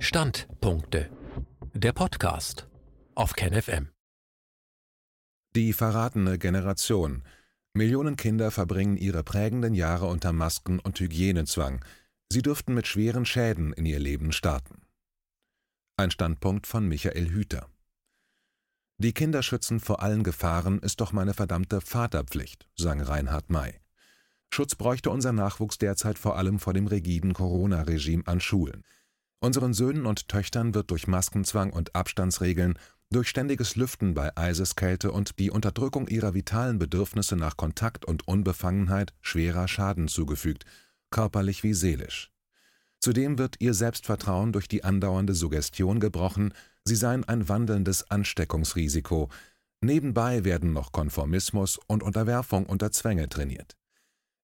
Standpunkte. Der Podcast auf KenFM. Die verratene Generation. Millionen Kinder verbringen ihre prägenden Jahre unter Masken und Hygienezwang. Sie dürften mit schweren Schäden in ihr Leben starten. Ein Standpunkt von Michael Hüter. Die Kinder schützen vor allen Gefahren ist doch meine verdammte Vaterpflicht, sang Reinhard May. Schutz bräuchte unser Nachwuchs derzeit vor allem vor dem rigiden Corona-Regime an Schulen. Unseren Söhnen und Töchtern wird durch Maskenzwang und Abstandsregeln, durch ständiges Lüften bei Eiseskälte und die Unterdrückung ihrer vitalen Bedürfnisse nach Kontakt und Unbefangenheit schwerer Schaden zugefügt, körperlich wie seelisch. Zudem wird ihr Selbstvertrauen durch die andauernde Suggestion gebrochen, sie seien ein wandelndes Ansteckungsrisiko. Nebenbei werden noch Konformismus und Unterwerfung unter Zwänge trainiert.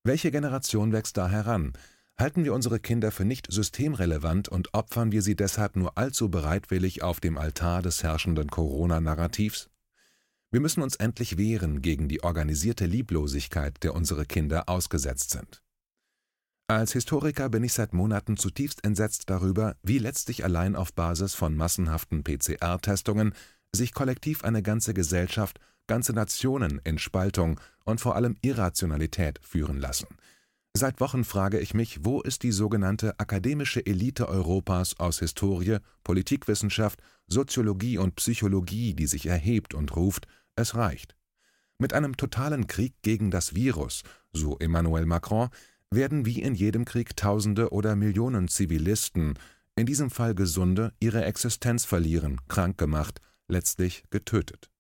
Welche Generation wächst da heran? Halten wir unsere Kinder für nicht systemrelevant und opfern wir sie deshalb nur allzu bereitwillig auf dem Altar des herrschenden Corona-Narrativs? Wir müssen uns endlich wehren gegen die organisierte Lieblosigkeit, der unsere Kinder ausgesetzt sind. Als Historiker bin ich seit Monaten zutiefst entsetzt darüber, wie letztlich allein auf Basis von massenhaften PCR-Testungen sich kollektiv eine ganze Gesellschaft ganze Nationen in Spaltung und vor allem Irrationalität führen lassen. Seit Wochen frage ich mich, wo ist die sogenannte akademische Elite Europas aus Historie, Politikwissenschaft, Soziologie und Psychologie, die sich erhebt und ruft, es reicht. Mit einem totalen Krieg gegen das Virus, so Emmanuel Macron, werden wie in jedem Krieg Tausende oder Millionen Zivilisten, in diesem Fall Gesunde, ihre Existenz verlieren, krank gemacht, letztlich getötet.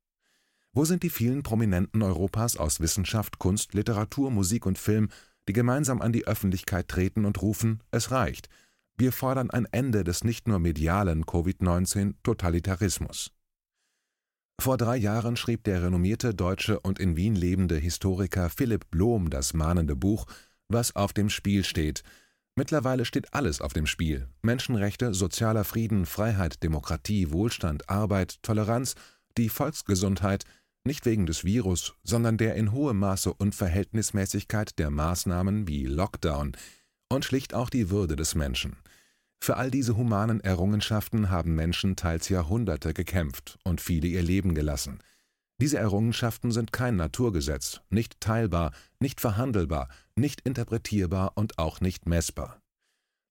Wo sind die vielen Prominenten Europas aus Wissenschaft, Kunst, Literatur, Musik und Film, die gemeinsam an die Öffentlichkeit treten und rufen, es reicht, wir fordern ein Ende des nicht nur medialen Covid-19-Totalitarismus. Vor drei Jahren schrieb der renommierte deutsche und in Wien lebende Historiker Philipp Blom das mahnende Buch Was auf dem Spiel steht. Mittlerweile steht alles auf dem Spiel. Menschenrechte, sozialer Frieden, Freiheit, Demokratie, Wohlstand, Arbeit, Toleranz, die Volksgesundheit, nicht wegen des Virus, sondern der in hohem Maße Unverhältnismäßigkeit der Maßnahmen wie Lockdown und schlicht auch die Würde des Menschen. Für all diese humanen Errungenschaften haben Menschen teils Jahrhunderte gekämpft und viele ihr Leben gelassen. Diese Errungenschaften sind kein Naturgesetz, nicht teilbar, nicht verhandelbar, nicht interpretierbar und auch nicht messbar.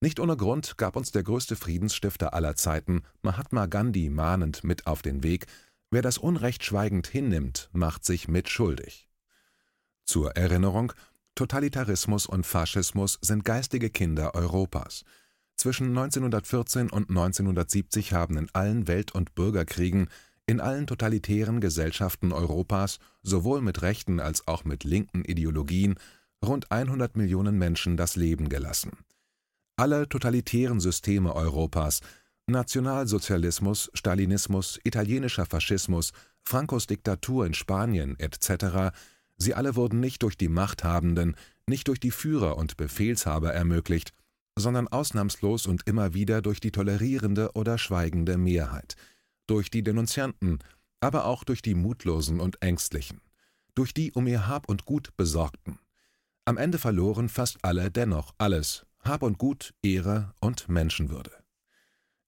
Nicht ohne Grund gab uns der größte Friedensstifter aller Zeiten, Mahatma Gandhi, mahnend mit auf den Weg, Wer das Unrecht schweigend hinnimmt, macht sich mitschuldig. Zur Erinnerung, Totalitarismus und Faschismus sind geistige Kinder Europas. Zwischen 1914 und 1970 haben in allen Welt- und Bürgerkriegen, in allen totalitären Gesellschaften Europas, sowohl mit rechten als auch mit linken Ideologien, rund 100 Millionen Menschen das Leben gelassen. Alle totalitären Systeme Europas Nationalsozialismus, Stalinismus, italienischer Faschismus, Francos Diktatur in Spanien etc., sie alle wurden nicht durch die Machthabenden, nicht durch die Führer und Befehlshaber ermöglicht, sondern ausnahmslos und immer wieder durch die tolerierende oder schweigende Mehrheit, durch die Denunzianten, aber auch durch die Mutlosen und Ängstlichen, durch die um ihr Hab und Gut Besorgten. Am Ende verloren fast alle dennoch alles, Hab und Gut, Ehre und Menschenwürde.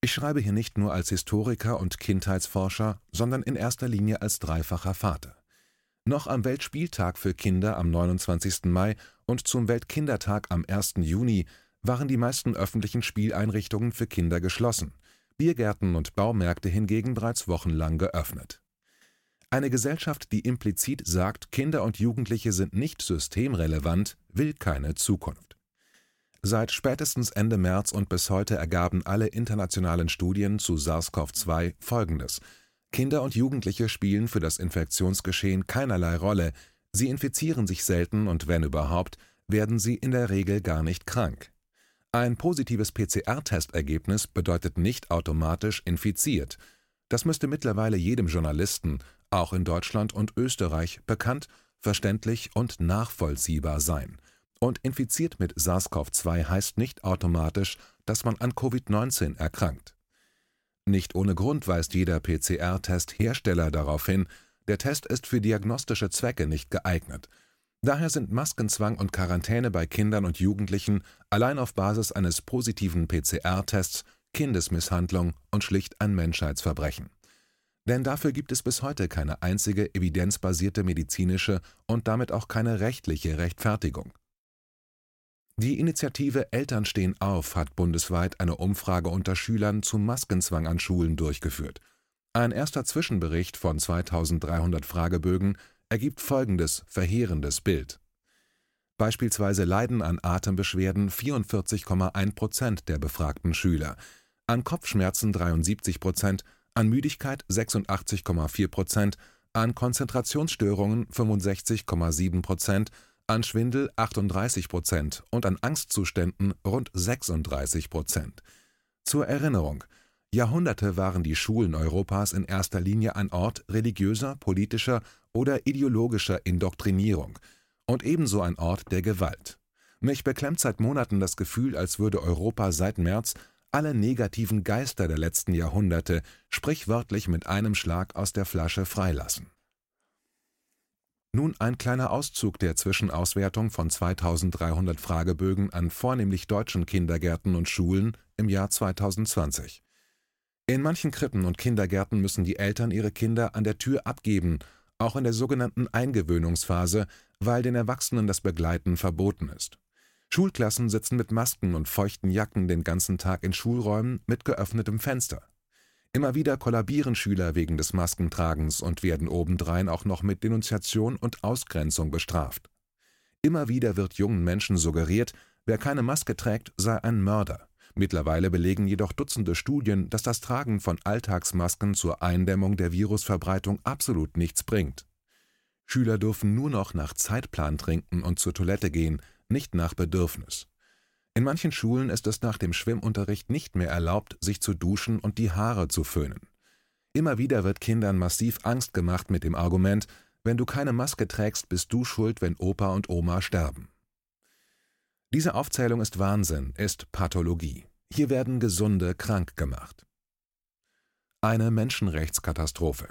Ich schreibe hier nicht nur als Historiker und Kindheitsforscher, sondern in erster Linie als dreifacher Vater. Noch am Weltspieltag für Kinder am 29. Mai und zum Weltkindertag am 1. Juni waren die meisten öffentlichen Spieleinrichtungen für Kinder geschlossen, Biergärten und Baumärkte hingegen bereits wochenlang geöffnet. Eine Gesellschaft, die implizit sagt, Kinder und Jugendliche sind nicht systemrelevant, will keine Zukunft. Seit spätestens Ende März und bis heute ergaben alle internationalen Studien zu SARS-CoV-2 Folgendes: Kinder und Jugendliche spielen für das Infektionsgeschehen keinerlei Rolle, sie infizieren sich selten und wenn überhaupt, werden sie in der Regel gar nicht krank. Ein positives PCR-Testergebnis bedeutet nicht automatisch infiziert. Das müsste mittlerweile jedem Journalisten, auch in Deutschland und Österreich, bekannt, verständlich und nachvollziehbar sein und infiziert mit SARS-CoV-2 heißt nicht automatisch, dass man an Covid-19 erkrankt. Nicht ohne Grund weist jeder PCR-Test-Hersteller darauf hin, der Test ist für diagnostische Zwecke nicht geeignet. Daher sind Maskenzwang und Quarantäne bei Kindern und Jugendlichen allein auf Basis eines positiven PCR-Tests Kindesmisshandlung und schlicht ein Menschheitsverbrechen. Denn dafür gibt es bis heute keine einzige evidenzbasierte medizinische und damit auch keine rechtliche Rechtfertigung. Die Initiative Eltern stehen auf hat bundesweit eine Umfrage unter Schülern zum Maskenzwang an Schulen durchgeführt. Ein erster Zwischenbericht von 2300 Fragebögen ergibt folgendes verheerendes Bild. Beispielsweise leiden an Atembeschwerden 44,1 Prozent der befragten Schüler, an Kopfschmerzen 73 Prozent, an Müdigkeit 86,4 Prozent, an Konzentrationsstörungen 65,7 Prozent, an Schwindel 38 Prozent und an Angstzuständen rund 36 Prozent. Zur Erinnerung, Jahrhunderte waren die Schulen Europas in erster Linie ein Ort religiöser, politischer oder ideologischer Indoktrinierung und ebenso ein Ort der Gewalt. Mich beklemmt seit Monaten das Gefühl, als würde Europa seit März alle negativen Geister der letzten Jahrhunderte sprichwörtlich mit einem Schlag aus der Flasche freilassen. Nun ein kleiner Auszug der Zwischenauswertung von 2300 Fragebögen an vornehmlich deutschen Kindergärten und Schulen im Jahr 2020. In manchen Krippen und Kindergärten müssen die Eltern ihre Kinder an der Tür abgeben, auch in der sogenannten Eingewöhnungsphase, weil den Erwachsenen das Begleiten verboten ist. Schulklassen sitzen mit Masken und feuchten Jacken den ganzen Tag in Schulräumen mit geöffnetem Fenster. Immer wieder kollabieren Schüler wegen des Maskentragens und werden obendrein auch noch mit Denunziation und Ausgrenzung bestraft. Immer wieder wird jungen Menschen suggeriert, wer keine Maske trägt, sei ein Mörder. Mittlerweile belegen jedoch Dutzende Studien, dass das Tragen von Alltagsmasken zur Eindämmung der Virusverbreitung absolut nichts bringt. Schüler dürfen nur noch nach Zeitplan trinken und zur Toilette gehen, nicht nach Bedürfnis. In manchen Schulen ist es nach dem Schwimmunterricht nicht mehr erlaubt, sich zu duschen und die Haare zu föhnen. Immer wieder wird Kindern massiv Angst gemacht mit dem Argument, wenn du keine Maske trägst, bist du schuld, wenn Opa und Oma sterben. Diese Aufzählung ist Wahnsinn, ist Pathologie. Hier werden Gesunde krank gemacht. Eine Menschenrechtskatastrophe.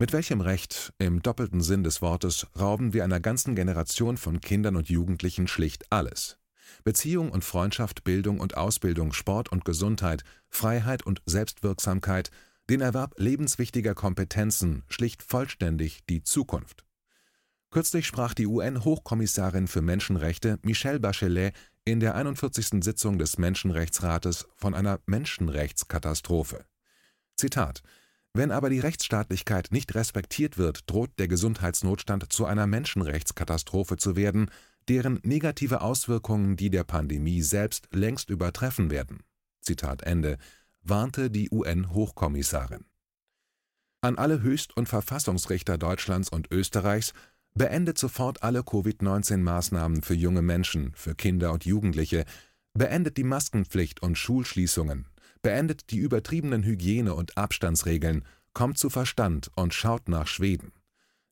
Mit welchem Recht, im doppelten Sinn des Wortes, rauben wir einer ganzen Generation von Kindern und Jugendlichen schlicht alles? Beziehung und Freundschaft, Bildung und Ausbildung, Sport und Gesundheit, Freiheit und Selbstwirksamkeit, den Erwerb lebenswichtiger Kompetenzen, schlicht vollständig die Zukunft. Kürzlich sprach die UN-Hochkommissarin für Menschenrechte Michelle Bachelet in der 41. Sitzung des Menschenrechtsrates von einer Menschenrechtskatastrophe. Zitat Wenn aber die Rechtsstaatlichkeit nicht respektiert wird, droht der Gesundheitsnotstand zu einer Menschenrechtskatastrophe zu werden, deren negative Auswirkungen die der Pandemie selbst längst übertreffen werden. Warnte die UN-Hochkommissarin. An alle Höchst- und Verfassungsrichter Deutschlands und Österreichs beendet sofort alle Covid-19-Maßnahmen für junge Menschen, für Kinder und Jugendliche, beendet die Maskenpflicht und Schulschließungen, beendet die übertriebenen Hygiene- und Abstandsregeln, kommt zu Verstand und schaut nach Schweden.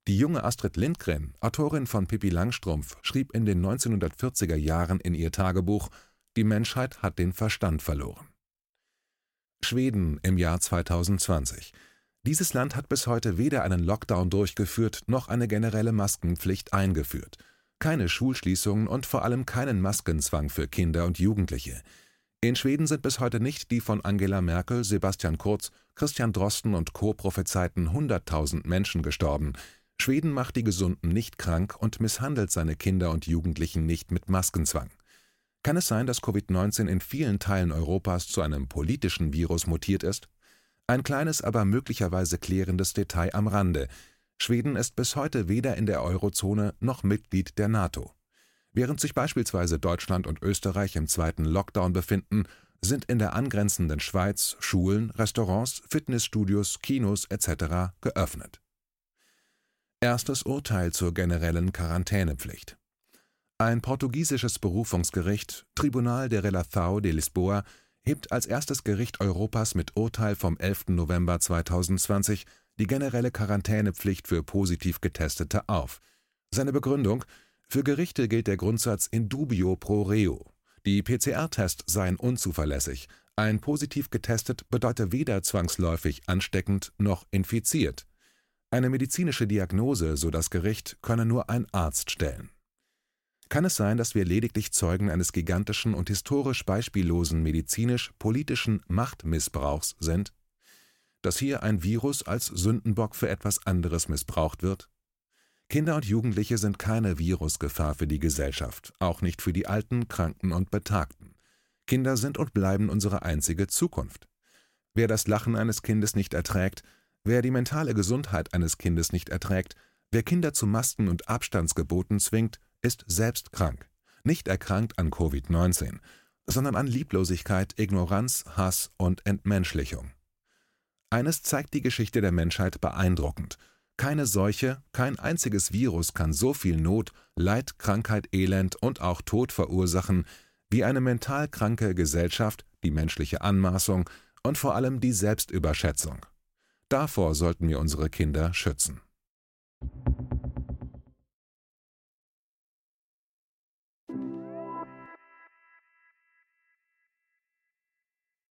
Die junge Astrid Lindgren, Autorin von Pippi Langstrumpf, schrieb in den 1940er Jahren in ihr Tagebuch Die Menschheit hat den Verstand verloren. Schweden im Jahr 2020. Dieses Land hat bis heute weder einen Lockdown durchgeführt noch eine generelle Maskenpflicht eingeführt. Keine Schulschließungen und vor allem keinen Maskenzwang für Kinder und Jugendliche. In Schweden sind bis heute nicht die von Angela Merkel, Sebastian Kurz, Christian Drosten und Co. prophezeiten 100.000 Menschen gestorben. Schweden macht die Gesunden nicht krank und misshandelt seine Kinder und Jugendlichen nicht mit Maskenzwang. Kann es sein, dass Covid-19 in vielen Teilen Europas zu einem politischen Virus mutiert ist? Ein kleines, aber möglicherweise klärendes Detail am Rande. Schweden ist bis heute weder in der Eurozone noch Mitglied der NATO. Während sich beispielsweise Deutschland und Österreich im zweiten Lockdown befinden, sind in der angrenzenden Schweiz Schulen, Restaurants, Fitnessstudios, Kinos etc. geöffnet. Erstes Urteil zur generellen Quarantänepflicht. Ein portugiesisches Berufungsgericht, Tribunal de Relação de Lisboa, hebt als erstes Gericht Europas mit Urteil vom 11. November 2020 die generelle Quarantänepflicht für positiv Getestete auf. Seine Begründung: Für Gerichte gilt der Grundsatz in dubio pro reo. Die PCR-Tests seien unzuverlässig. Ein positiv getestet bedeute weder zwangsläufig ansteckend noch infiziert. Eine medizinische Diagnose, so das Gericht, könne nur ein Arzt stellen. Kann es sein, dass wir lediglich Zeugen eines gigantischen und historisch beispiellosen medizinisch-politischen Machtmissbrauchs sind? Dass hier ein Virus als Sündenbock für etwas anderes missbraucht wird? Kinder und Jugendliche sind keine Virusgefahr für die Gesellschaft, auch nicht für die Alten, Kranken und Betagten. Kinder sind und bleiben unsere einzige Zukunft. Wer das Lachen eines Kindes nicht erträgt, wer die mentale Gesundheit eines Kindes nicht erträgt, wer Kinder zu Masken und Abstandsgeboten zwingt, ist selbst krank. Nicht erkrankt an Covid-19, sondern an Lieblosigkeit, Ignoranz, Hass und Entmenschlichung. Eines zeigt die Geschichte der Menschheit beeindruckend. Keine Seuche, kein einziges Virus kann so viel Not, Leid, Krankheit, Elend und auch Tod verursachen, wie eine mental kranke Gesellschaft, die menschliche Anmaßung und vor allem die Selbstüberschätzung. Davor sollten wir unsere Kinder schützen.